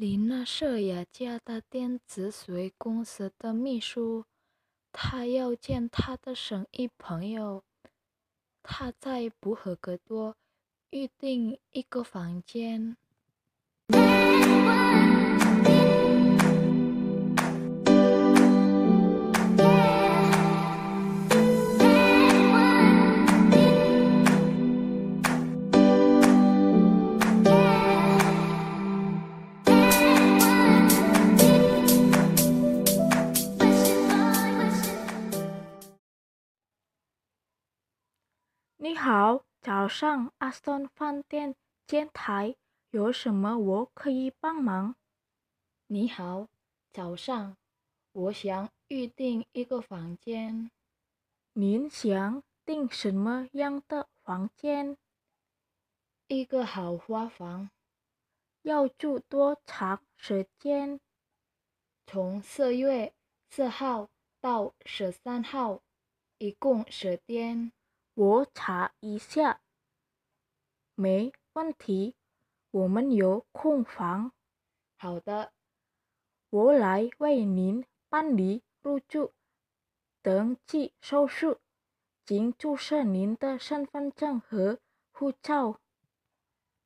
林娜舍雅家的电子水公司的秘书，她要见她的生意朋友。她在布荷格多预订一个房间。你好，早上，阿斯顿饭店前台，有什么我可以帮忙？你好，早上，我想预订一个房间。您想订什么样的房间？一个豪华房。要住多长时间？从四月四号到十三号，一共十天。我查一下，没问题。我们有空房。好的，我来为您办理入住登记手续，请出示您的身份证和护照。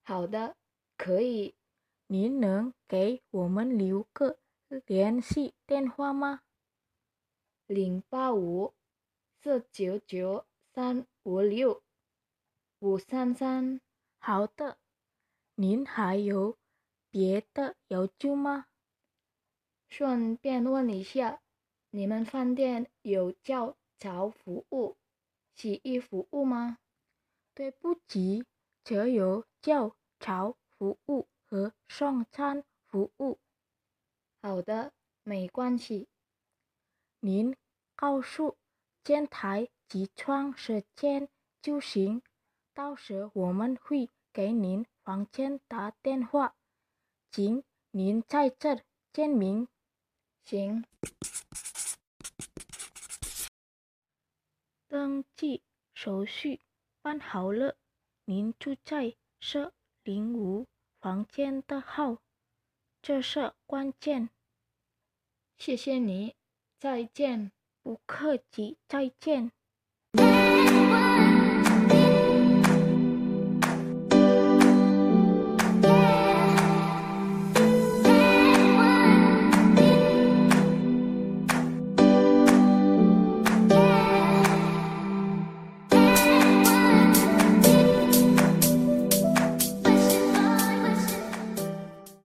好的，可以。您能给我们留个联系电话吗？零八五四九九。三五六五三三，好的。您还有别的要求吗？顺便问一下，你们饭店有叫早服务、洗衣服务吗？对不起，只有叫早服务和送餐服务。好的，没关系。您告诉前台。起床时间就行，到时我们会给您房间打电话，请您在这签名。行。登记手续办好了，您住在四零五房间的号，这是关键。谢谢你，再见。不客气，再见。one